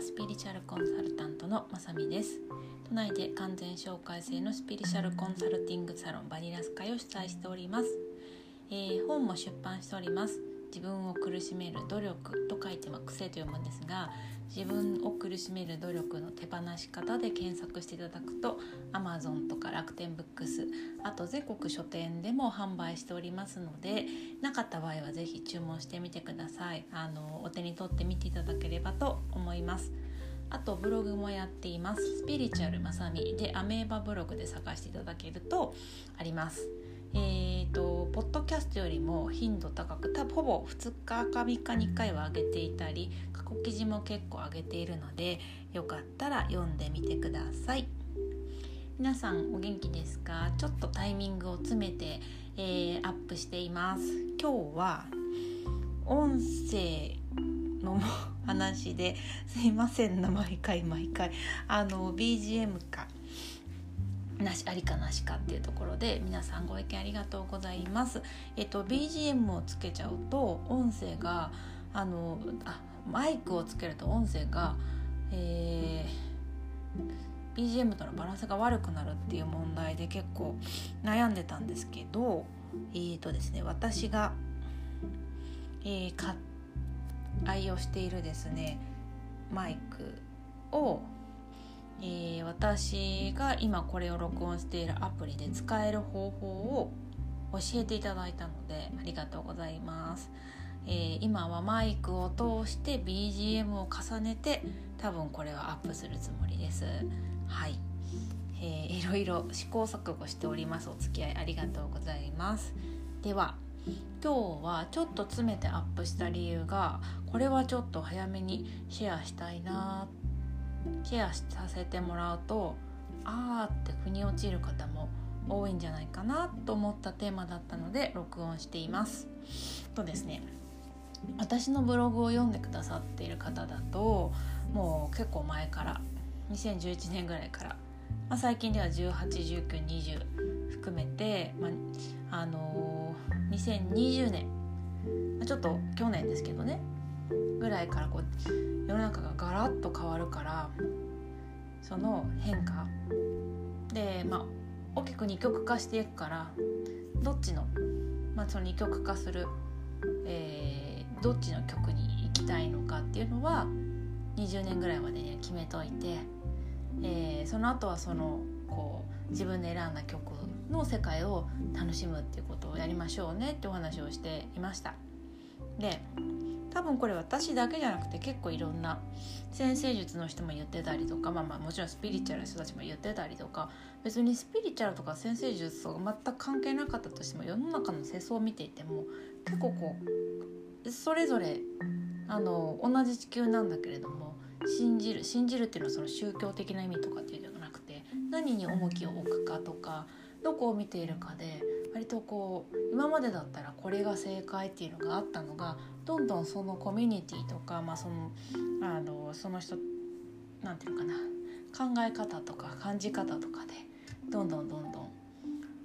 はスピリチュアルコンサルタントのまさみです。都内で完全紹介制のスピリチュアルコンサルティングサロンバニラス会を主催しております、えー、本も出版しております。自分を苦しめる努力と書いてま癖と読むんですが自分を苦しめる努力の手放し方で検索していただくと Amazon とか楽天ブックスあと全国書店でも販売しておりますのでなかった場合は是非注文してみてください。あのお手に取ってみていただければと思います。あとブログもやっています。スピリチュアルまさみでアメーバブログで探していただけるとあります。えーと、ポッドキャストよりも頻度高く多分ほぼ2日か3日に1回は上げていたり過去記事も結構上げているのでよかったら読んでみてください。皆さんお元気ですか？ちょっとタイミングを詰めて、えー、アップしています。今日は音声の話ですいませんな毎回毎回。あの BGM か。なしありかなしかっていうところで皆さんご意見ありがとうございます。えっと BGM をつけちゃうと音声があのあマイクをつけると音声が、えー、BGM とのバランスが悪くなるっていう問題で結構悩んでたんですけどえーとですね私が、えー、愛用しているですねマイクをえー、私が今これを録音しているアプリで使える方法を教えていただいたのでありがとうございます、えー、今はマイクを通して BGM を重ねて多分これはアップするつもりです。はい、えー、いろいろ試行錯誤しております。お付き合いありがとうございます。では今日はちょっと詰めてアップした理由がこれはちょっと早めにシェアしたいなシェアさせてもらうとあーって腑に落ちる方も多いんじゃないかなと思ったテーマだったので録音しています。とですね私のブログを読んでくださっている方だともう結構前から2011年ぐらいから、まあ、最近では181920含めて、まあ、あのー、2020年ちょっと去年ですけどねぐらいからこう世の中がガラッと変わるからその変化でまあ大きく二極化していくからどっちの,、まあ、その二極化する、えー、どっちの曲に行きたいのかっていうのは20年ぐらいまでに決めといて、えー、その後はそのこう自分で選んだ曲の世界を楽しむっていうことをやりましょうねってお話をしていました。で多分これ私だけじゃなくて結構いろんな先生術の人も言ってたりとかまあまあもちろんスピリチュアルの人たちも言ってたりとか別にスピリチュアルとか先生術とか全く関係なかったとしても世の中の世相を見ていても結構こうそれぞれあの同じ地球なんだけれども信じる信じるっていうのはその宗教的な意味とかっていうのではなくて何に重きを置くかとかどこを見ているかで割とこう今までだったらこれが正解っていうのがあったのがどんどんそのコミュニティとか、まあ、そのあのその人なんていうのかな考え方とか感じ方とかでどんどんどんどん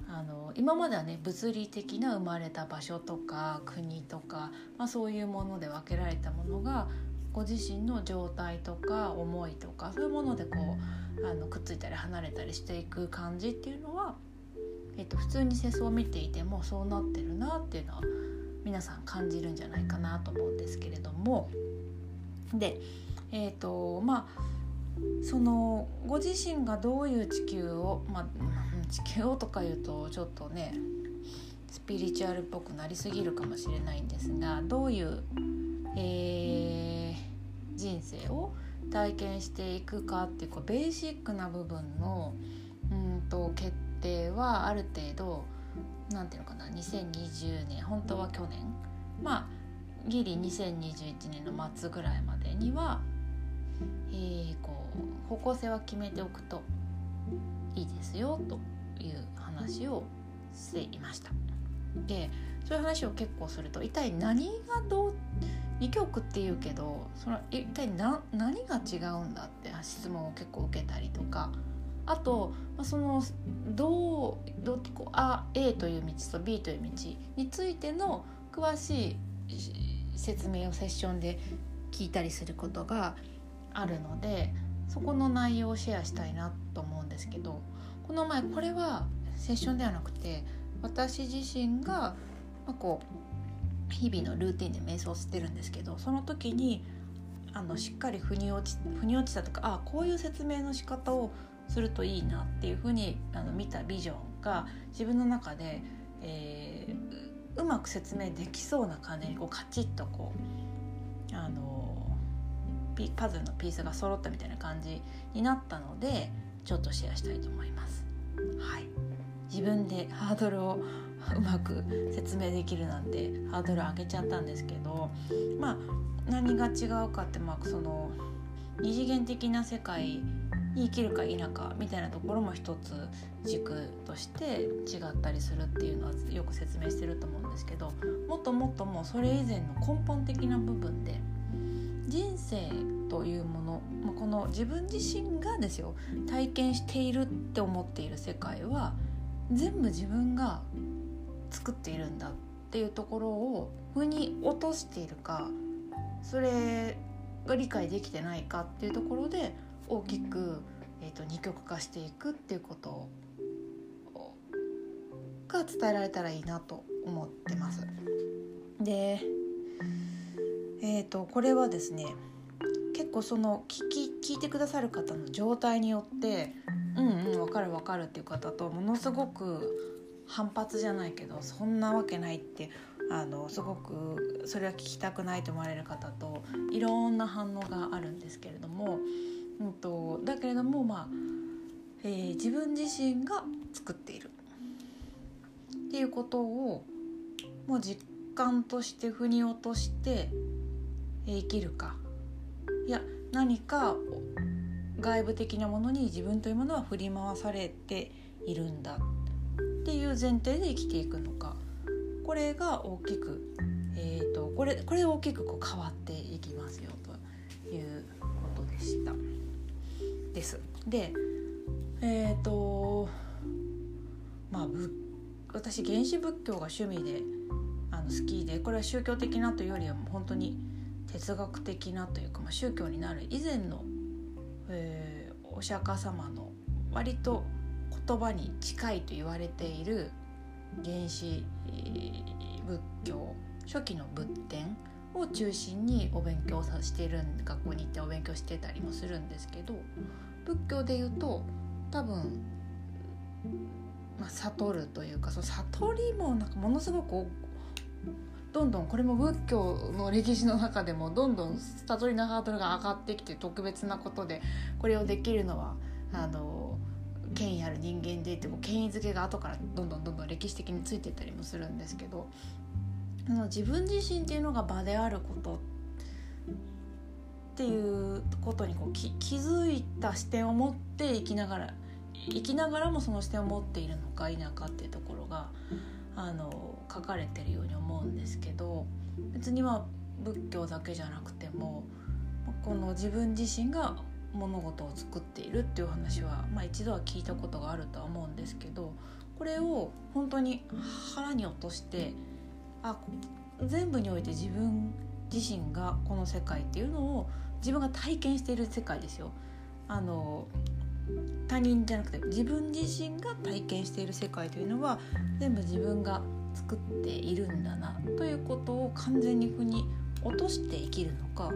あの今まではね物理的な生まれた場所とか国とか、まあ、そういうもので分けられたものがご自身の状態とか思いとかそういうものでこうあのくっついたり離れたりしていく感じっていうのはえっと、普通に世相を見ていてもそうなってるなっていうのは皆さん感じるんじゃないかなと思うんですけれども。でえっ、ー、とまあそのご自身がどういう地球を、まあ、地球をとか言うとちょっとねスピリチュアルっぽくなりすぎるかもしれないんですがどういう、えー、人生を体験していくかっていうこうベーシックな部分のうんと決定はある程度何ていうのかな2020年本当は去年まあギリ2021年の末ぐらいまでには、えー、こう方向性は決めておくといいですよという話をしていました。でそういう話を結構すると一体何がどう2曲っていうけどその一体何が違うんだって質問を結構受けたりとかあと、まあ、そのどうどこあ A という道と B という道についての詳しい説明をセッションで聞いたりすることがあるのでそこの内容をシェアしたいなと思うんですけどこの前これはセッションではなくて私自身が、まあ、こう日々のルーティンで瞑想してるんですけどその時にあのしっかり腑に落ち腑に落ちたとかあこういう説明の仕方をするといいなっていうふうにあの見たビジョンが自分の中で、えー、うまく説明できそうな感じにこうカチッとこうあのパズルのピースが揃ったみたいな感じになったのでちょっとシェアしたいと思います。はい、自分でハードルを うまく説明できるなんてハードル上げちゃったんですけどまあ何が違うかってまあその二次元的な世界に生きるか否かみたいなところも一つ軸として違ったりするっていうのはよく説明してると思うんですけどもっともっともうそれ以前の根本的な部分で人生というもの、この自分自身がですよ体験しているって思っている世界は全部自分が作っているんだっていうところを腑に落としているかそれが理解できてないかっていうところで大きく、えーと、二極化していくっていうことが伝えられたらいいなと思ってます。でえーと、これはですね結構その聞き聞いてくださる方の状態によってうんうん分かる分かるっていう方とものすごく反発じゃないけどそんなわけないってあのすごくそれは聞きたくないと思われる方といろんな反応があるんですけれども、うんと、だけれどもまあ、えー、自分自身が作っている。っていうことをもう実感として腑に落として生きるか。いや何か外部的なものに自分というものは振り回されているんだ。っていう前提で生きていくのか。これが大きく、えーと、これこれ大きくこう変わっていきますよということでした。です。でえっ、ー、とまあ私原始仏教が趣味であの好きでこれは宗教的なというよりは本当に哲学的なというか、まあ、宗教になる以前の、えー、お釈迦様の割と言葉に近いと言われている原始仏教初期の仏典を中心にお勉強さしている学校に行ってお勉強してたりもするんですけど仏教で言うと多分、まあ、悟るというかその悟りもなんかものすごくどんどんこれも仏教の歴史の中でもどんどん悟りのハードルが上がってきて特別なことでこれをできるのはあの権威ある人間でってこう権威づけが後からどんどんどんどん歴史的についていったりもするんですけど自分自身っていうのが場であることっていうことにこう気づいた視点を持って生きながら生きながらもその視点を持っているのか否かっていうところがあの書かれてるように思うんですけど別には仏教だけじゃなくてもこの自分自身が物事を作っているっていう話は、まあ、一度は聞いたことがあるとは思うんですけどこれを本当に腹に落としてあ全部において自分自身がこの世界っていうのを自分が体験している世界ですよ。あの他人じゃなくて自分自身が体験している世界というのは全部自分が作っているんだなということを完全に腑に落として生きるのか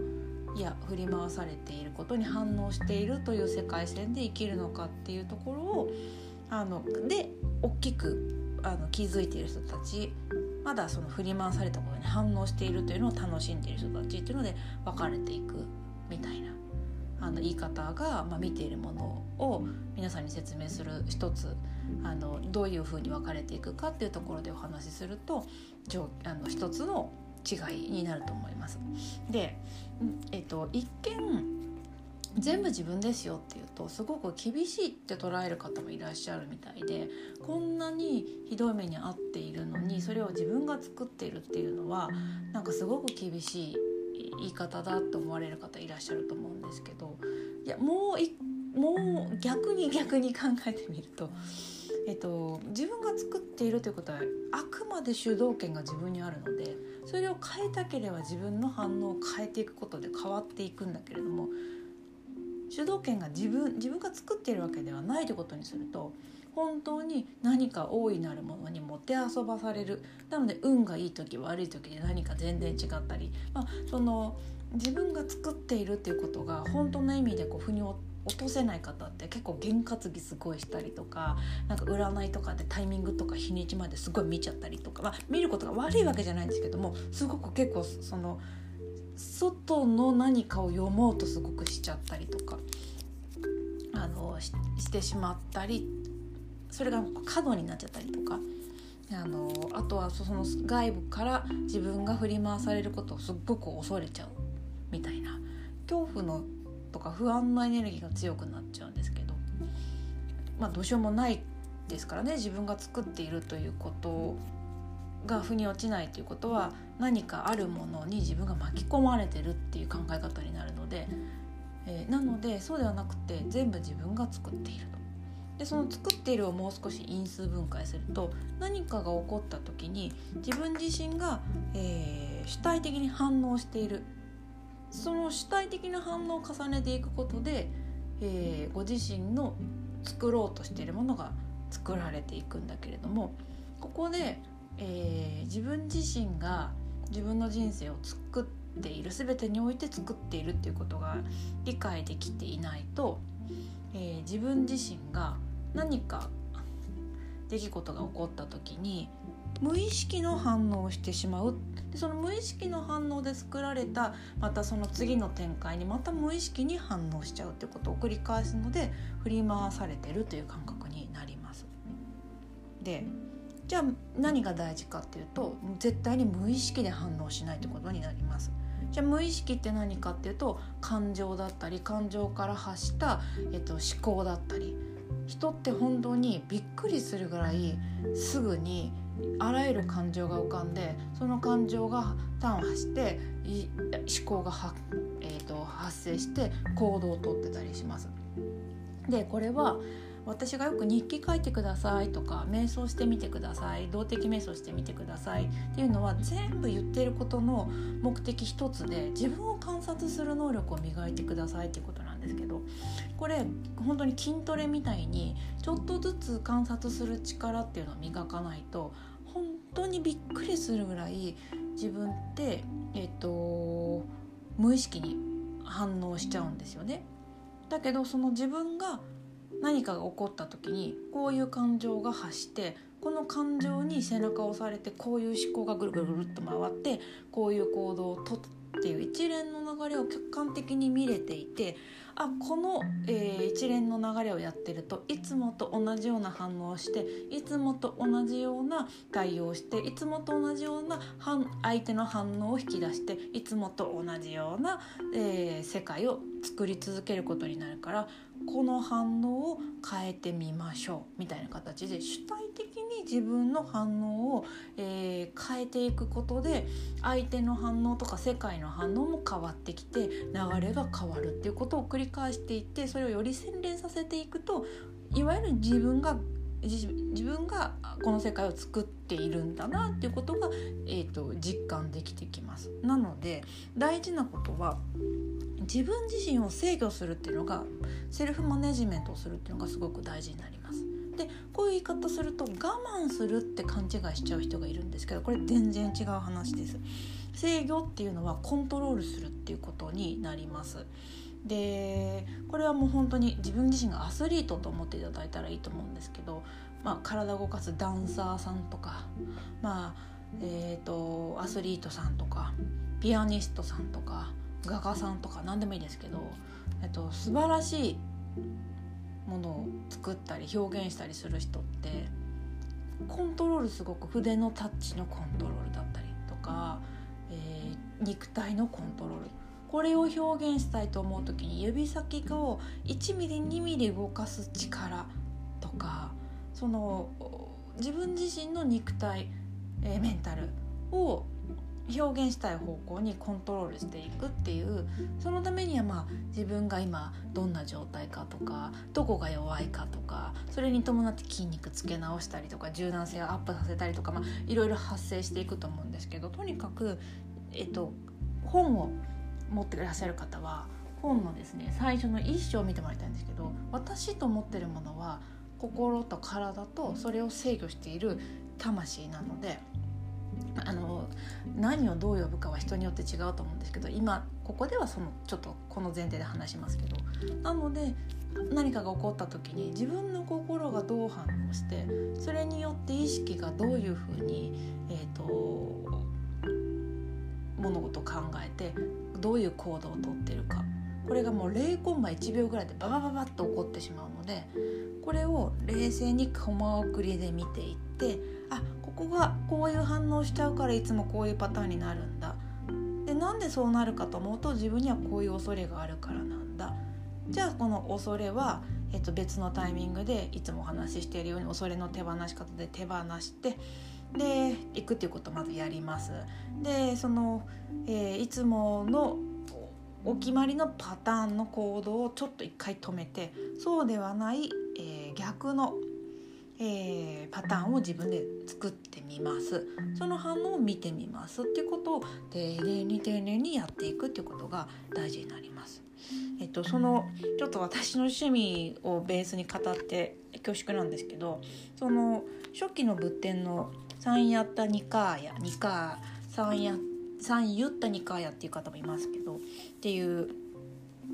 いや振り回されていることに反応しているという世界線で生きるのかっていうところをあので大きくあの気づいている人たちまだその振り回されたことに反応しているというのを楽しんでいる人たちっていうので分かれていくみたいなあの言い方が、まあ、見ているものを皆さんに説明する一つあのどういうふうに分かれていくかっていうところでお話しするとあの一つの違いになると思います。で、えっと、一見全部自分ですよっていうとすごく厳しいって捉える方もいらっしゃるみたいでこんなにひどい目に遭っているのにそれを自分が作っているっていうのはなんかすごく厳しい言い方だと思われる方いらっしゃると思うんですけどいやもうもう逆に逆に考えてみると。えっと、自分が作っているということはあくまで主導権が自分にあるのでそれを変えたければ自分の反応を変えていくことで変わっていくんだけれども主導権が自分自分が作っているわけではないということにすると本当に何か大いなるものにもてあそばされる。なので運がいい時悪い時で何か全然違ったり、まあ、その自分が作っているっていうことが本当の意味でこう腑に落とせない方って結構験担ぎすごいしたりとかなんか占いとかでタイミングとか日にちまですごい見ちゃったりとか、まあ、見ることが悪いわけじゃないんですけどもすごく結構その外の何かを読もうとすごくしちゃったりとかあのしてしまったりそれが過度になっちゃったりとか。あのあとはその外部から自分が振り回されることをすっごく恐れちゃうみたいな恐怖のとか不安のエネルギーが強くなっちゃうんですけどまあどうしようもないですからね自分が作っているということが腑に落ちないということは何かあるものに自分が巻き込まれてるっていう考え方になるので、えー、なのでそうではなくて全部自分が作っていると。でその作っているをもう少し因数分解すると何かが起こった時に自分自身が、えー、主体的に反応しているその主体的な反応を重ねていくことで、えー、ご自身の作ろうとしているものが作られていくんだけれどもここで、えー、自分自身が自分の人生を作っている全てにおいて作っているっていうことが理解できていないと、えー、自分自身が何か出来事が起こった時に無意識の反応をしてしまうでその無意識の反応で作られたまたその次の展開にまた無意識に反応しちゃうってことを繰り返すので振り回されてるという感覚になります。でじゃあ何が大事かっていうと絶対に無意識で反応しないってことになります。じゃあ無意識って何かっていうと感情だったり感情から発した、えっと、思考だったり人って本当にびっくりするぐらいすぐにあらゆる感情が浮かんでその感情が端を発して思考がは、えーと、発生して行動をとってたりします。でこれは私がよく日記書いてくださいとか瞑想してみてください動的瞑想してみてくださいっていうのは全部言ってることの目的一つで自分を観察する能力を磨いてくださいっていうことなんですけどこれ本当に筋トレみたいにちょっとずつ観察する力っていうのを磨かないと本当にびっくりするぐらい自分ってえっと無意識に反応しちゃうんですよね。だけどその自分が何かが起こった時にこういう感情が発してこの感情に背中を押されてこういう思考がぐるぐるぐるっと回ってこういう行動をとっていう一連の流れを客観的に見れていてあこの、えー、一連の流れをやってるといつもと同じような反応をしていつもと同じような対応をしていつもと同じような相手の反応を引き出していつもと同じような、えー、世界を作り続けることになるからこの反応を変えてみましょうみたいな形で主体的に自分の反応を、えー、変えていくことで相手の反応とか世界の反応も変わってきて流れが変わるっていうことを繰り返していってそれをより洗練させていくといわゆる自分が自分がこの世界を作っているんだなっていうことが、えーと、実感できてきます。なので大事なことは自分自身を制御するっていうのがセルフマネジメントをするっていうのがすごく大事になります。でこういう言い方すると我慢するって勘違いしちゃう人がいるんですけどこれ全然違う話です。制御っていうのはコントロールするっていうことになります。でこれはもう本当に自分自身がアスリートと思っていただいたらいいと思うんですけど、まあ、体を動かすダンサーさんとか、まあえーと、アスリートさんとかピアニストさんとか画家さんとか何でもいいですけど、えっと、素晴らしいものを作ったり表現したりする人ってコントロールすごく筆のタッチのコントロールだったりとか、えー、肉体のコントロールこれを表現したいと思う時に指先を1ミリ2ミリ動かす力とかその自分自身の肉体、えー、メンタルを表現したい方向にコントロールしていくっていうそのためにはまあ自分が今どんな状態かとかどこが弱いかとかそれに伴って筋肉つけ直したりとか柔軟性をアップさせたりとか、まあ、いろいろ発生していくと思うんですけどとにかく、えっと、本を持ってらっしゃる方は本のですね最初の一章を見てもらいたいんですけど私と思ってるものは心と体とそれを制御している魂なのであの何をどう呼ぶかは人によって違うと思うんですけど今ここではそのちょっとこの前提で話しますけどなので何かが起こった時に自分の心がどう反応してそれによって意識がどういうふうに、えーと、物事を考えてどういう行動をとってるか。これがもう0コンマ1秒ぐらいでババババッと起こってしまうのでこれを冷静にコマ送りで見ていってあここがこういう反応しちゃうからいつもこういうパターンになるんだ。でなんでそうなるかと思うと自分にはこういう恐れがあるからなんだ。じゃあこの恐れは、えっと、別のタイミングでいつもお話ししているように恐れの手放し方で手放してで行くっていうことをまずやります。でその、えー、いつものお決まりのパターンの行動をちょっと一回止めてそうではない、えー、逆のえー、パターンを自分で作ってみますその反応を見てみますっていうことを丁寧に丁寧にやっていくっていうことが大事になります。えっと、そのちょっと私の趣味をベースに語って恐縮なんですけどその初期の仏典の「三やったニカーヤ」「ニカー」「三や三言ったニカーヤ」っていう方もいますけどっていう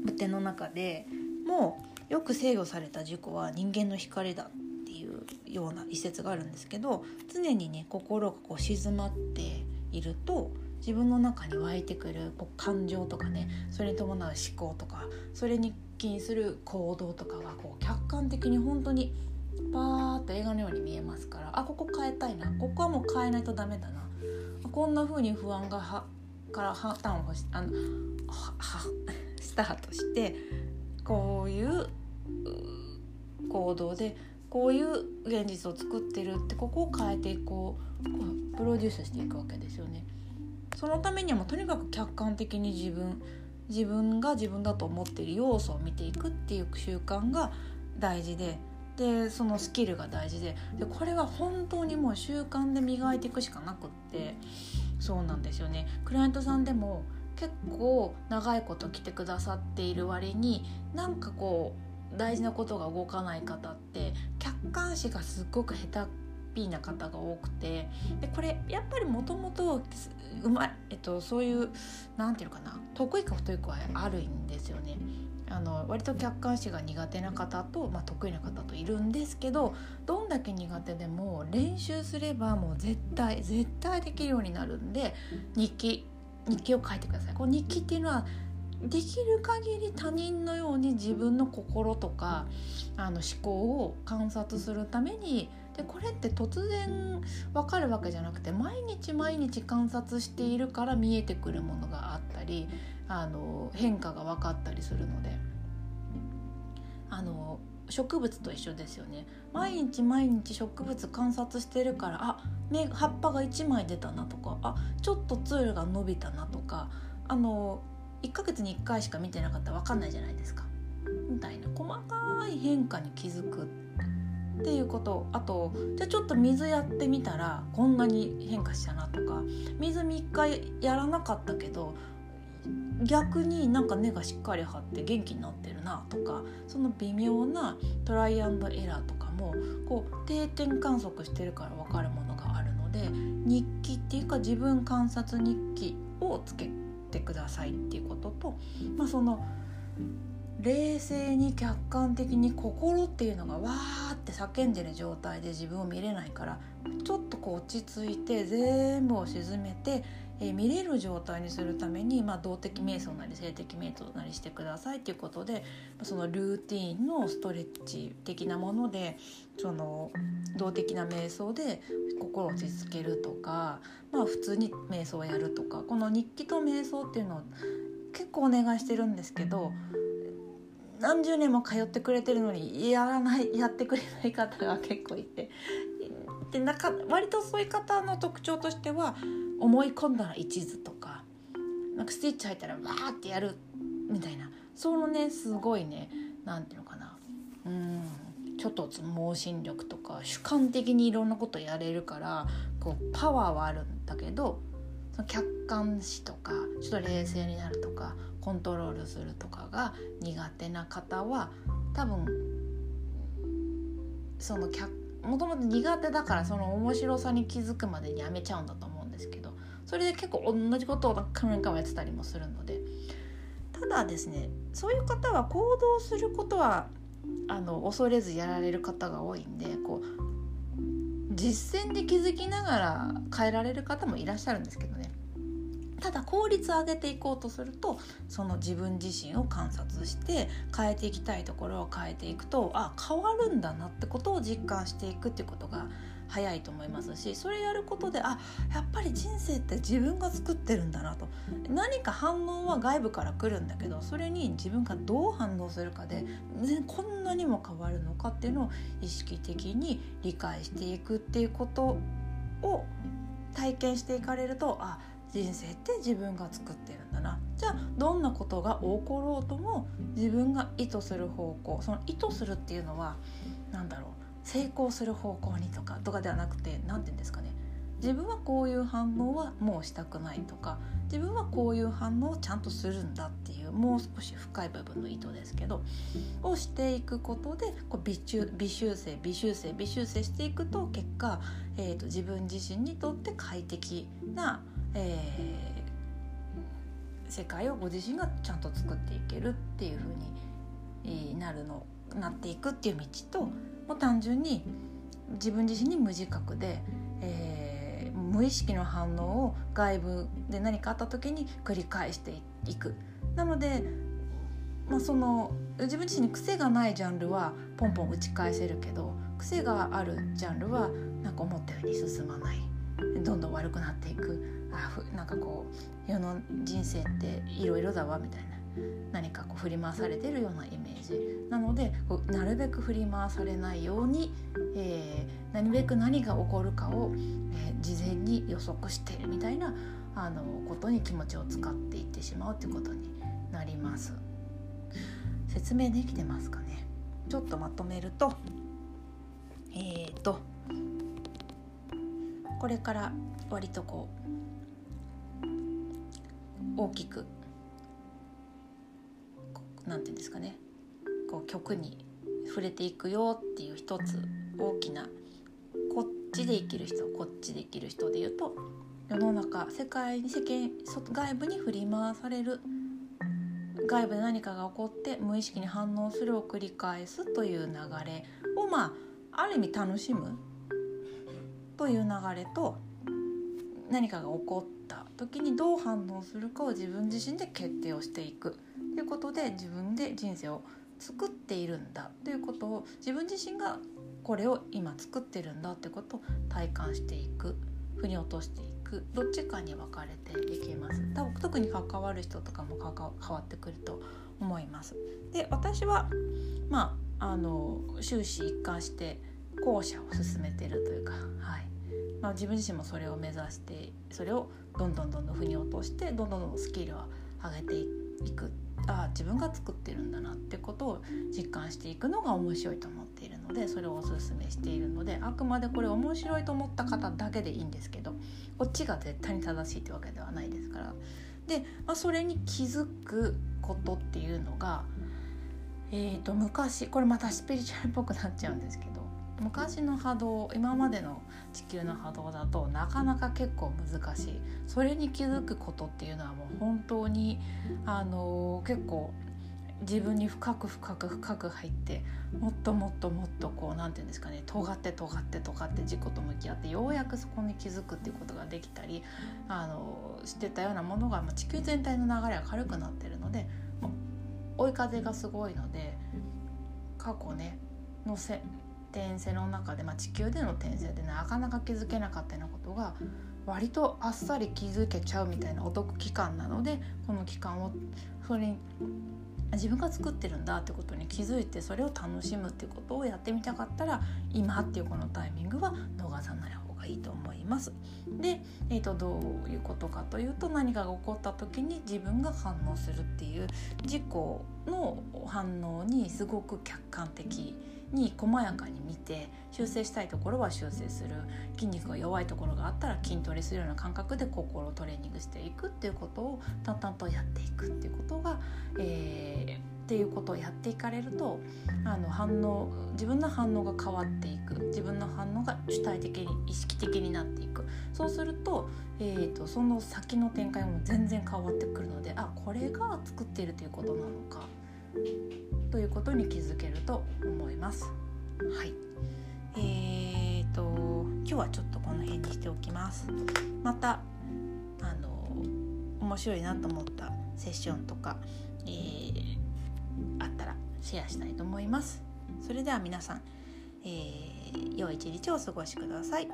仏典の中でもうよく制御された事故は人間の光だっていうような一節があるんですけど常にね心がこう静まっていると自分の中に湧いてくるこう感情とかねそれに伴う思考とかそれに起因する行動とかがこう客観的に本当にパーッと映画のように見えますから。あここ変えたいな。ここはもう変えないとダメだな。こんな風に不安がはから破綻をしあのは スタートしてこういう行動でこういう現実を作ってるってここを変えていこう。こうプロデュースしていくわけですよね。そのためにはもうとにかく客観的に自分自分が自分だと思っている要素を見ていくっていう習慣が大事ででそのスキルが大事ででこれは本当にもう習慣で磨いていくしかなくってそうなんですよね。クライアントさんでも結構長いこと来てくださっている割になんかこう大事なことが動かない方って客観視がすっごく下手っぴな方が多くてでこれやっぱりもともとうまい、えっと、そういう何て言うのかな得意か不得意かはあるんですよね。あの割と客観視が苦手な方と、まあ、得意な方といるんですけどどんだけ苦手でも練習すればもう絶対絶対できるようになるんで日記日記を書いてください。この日記っていうのはできる限り他人のように自分の心とかあの思考を観察するためにでこれって突然分かるわけじゃなくて毎日毎日観察しているから見えてくるものがあったりあの変化が分かったりするので。あの植物と一緒ですよね。毎日毎日植物観察してるからあ芽葉っぱが1枚出たなとかあちょっとツールが伸びたなとかあの1ヶ月に1回しか見てなかったら分かんないじゃないですか。みたいな細かい変化に気づく。っていうこと。あとじゃあちょっと水やってみたらこんなに変化したなとか。水3日やらなかったけど逆になんか根がしっかり張って元気になってるなとか。その微妙なトライアンドエラーとかもこう定点観測してるから分かるものがあるので日記っていうか自分観察日記をつけてくださいっていうことと、まあ、その冷静に客観的に心っていうのがわーって叫んでる状態で自分を見れないからちょっとこう落ち着いて全部を沈めて、えー、見れる状態にするために、まあ、動的瞑想なり性的瞑想なりしてくださいっていうことでそのルーティンのストレッチ的なものでその動的な瞑想で心を落ち着けるとか、まあ、普通に瞑想をやるとかこの日記と瞑想っていうのを結構お願いしてるんですけど何十年も通ってくれてるのにやらない やってくれない方が結構いて。でなか割とそういう方の特徴としては思い込んだら一途とかなんかスティッチ入ったらわーってやるみたいな。そのねすごいね何ていうのかな。うんちょっと盲信力とか主観的にいろんなことやれるからこうパワーはあるんだけど客観視とかちょっと冷静になるとかコントロールするとかが苦手な方は多分そのもともと苦手だからその面白さに気づくまでにやめちゃうんだと思うんですけどそれで結構同じことを何年間もやってたりもするのでただですねそういう方は行動することはあの恐れずやられる方が多いんでこう実践で気づきながら変えられる方もいらっしゃるんですけどね。ただ効率を上げていこうとするとその自分自身を観察して変えていきたいところを変えていくとあ変わるんだなってことを実感していくっていうことが早いと思いますしそれやることであやっぱり人生って自分が作ってるんだなと。何か反応は外部から来るんだけどそれに自分がどう反応するかでこんなにも変わるのかっていうのを意識的に理解していくっていうことを体験していかれるとあ人生って自分が作ってるんだな。じゃあどんなことが起ころうとも自分が意図する方向その意図するっていうのは何だろう成功する方向にとかとかではなくて何て言うんですかね。自分はこういう反応はもうしたくないとか自分はこういう反応をちゃんとするんだっていうもう少し深い部分の意図ですけどをしていくことでこう微修微修正微修正微修正していくと結果、えーと、自分自身にとって快適な、えー、世界をご自身がちゃんと作っていけるっていう風になるのなっていくっていう道ともう単純に自分自身に無自覚で、えー、無意識の反応を外部で何かあった時に繰り返していく。なので、まあ、その自分自身に癖がないジャンルはポンポン打ち返せるけど癖があるジャンルはなんか思ったように進まないどんどん悪くなっていく。あなんかこう世の人生っていろいろだわみたいな。何かこう振り回されてるようなイメージ。なのでこうなるべく振り回されないように、えー、なるべく何が起こるかを、えー、事前に予測してみたいなあのことに気持ちを使っていってしまうということになります。説明できてますかね。ちょっとまとめるとえっ、ー、とこれから割とこう大きく何て言うんですかね。こう曲に触れていくよっていう一つ大きなこっちで生きる人こっちで生きる人で言うと世の中世界に世間外部に振り回される外部で何かが起こって無意識に反応するを繰り返すという流れをまあある意味楽しむという流れと何かが起こった時にどう反応するかを自分自身で決定をしていく。ということで自分で人生を作っているんだ。ということを自分自身がこれを今作ってるんだということを体感していく。腑に落としていく。どっちかに分かれていきます。多分特に関わる人とかも変わってくると思います。で私はまああの終始一貫して後者を進めてるというか、はい。まあ、自分自身もそれを目指してそれをどんどんどんどん腑に落としてどんどんどんどんスキルを上げていく。あ自分が作ってるんだなってことを実感していくのが面白いと思っているのでそれをおすすめしているのであくまでこれ面白いと思った方だけでいいんですけどこっちが絶対に正しいってわけではないですから。で、まあ、それに気づくことっていうのが、えー、と昔これまたスピリチュアルっぽくなっちゃうんですけど昔の波動今までの地球の波動だとなかなか結構難しい。それに気づくことっていうのはもう本当にあの結構自分に深く深く深く入ってもっともっともっとこう何て言うんですかね尖って尖って尖って自己と向き合ってようやくそこに気づくっていうことができたりあのしてたようなものが、まあ、地球全体の流れが軽くなってるので追い風がすごいので過去ねのせ転生の中で、まあ、地球での転生でなかなか気づけなかったようなことが割とあっさり気づけちゃうみたいなお得期間なのでこの期間をそれに自分が作ってるんだってことに気づいてそれを楽しむってことをやってみたかったら今っていうこのタイミングは逃さない方がいいと思います。で、えー、とどういうことかというと何かが起こった時に自分が反応するっていう自己の反応にすごく客観的に細やかに見て修正したいところは修正する。筋肉が弱いところがあったら筋トレするような感覚で心をトレーニングしていくっていうことを淡々とやっていくっていうことが、えー、っていうことをやっていかれるとあの反応自分の反応が変わっていく。自分の反応が主体的に意識的になっていく。そうすると,、えーと、その先の展開も全然変わってくるのであこれが作っているということなのか。ということに気づけると思います。はいえーと、今日はちょっとこの辺にしておきます。またあの面白いなと思ったセッションとか、えー、あったらシェアしたいと思います。それでは皆さん、えー、良い一日をお過ごしください。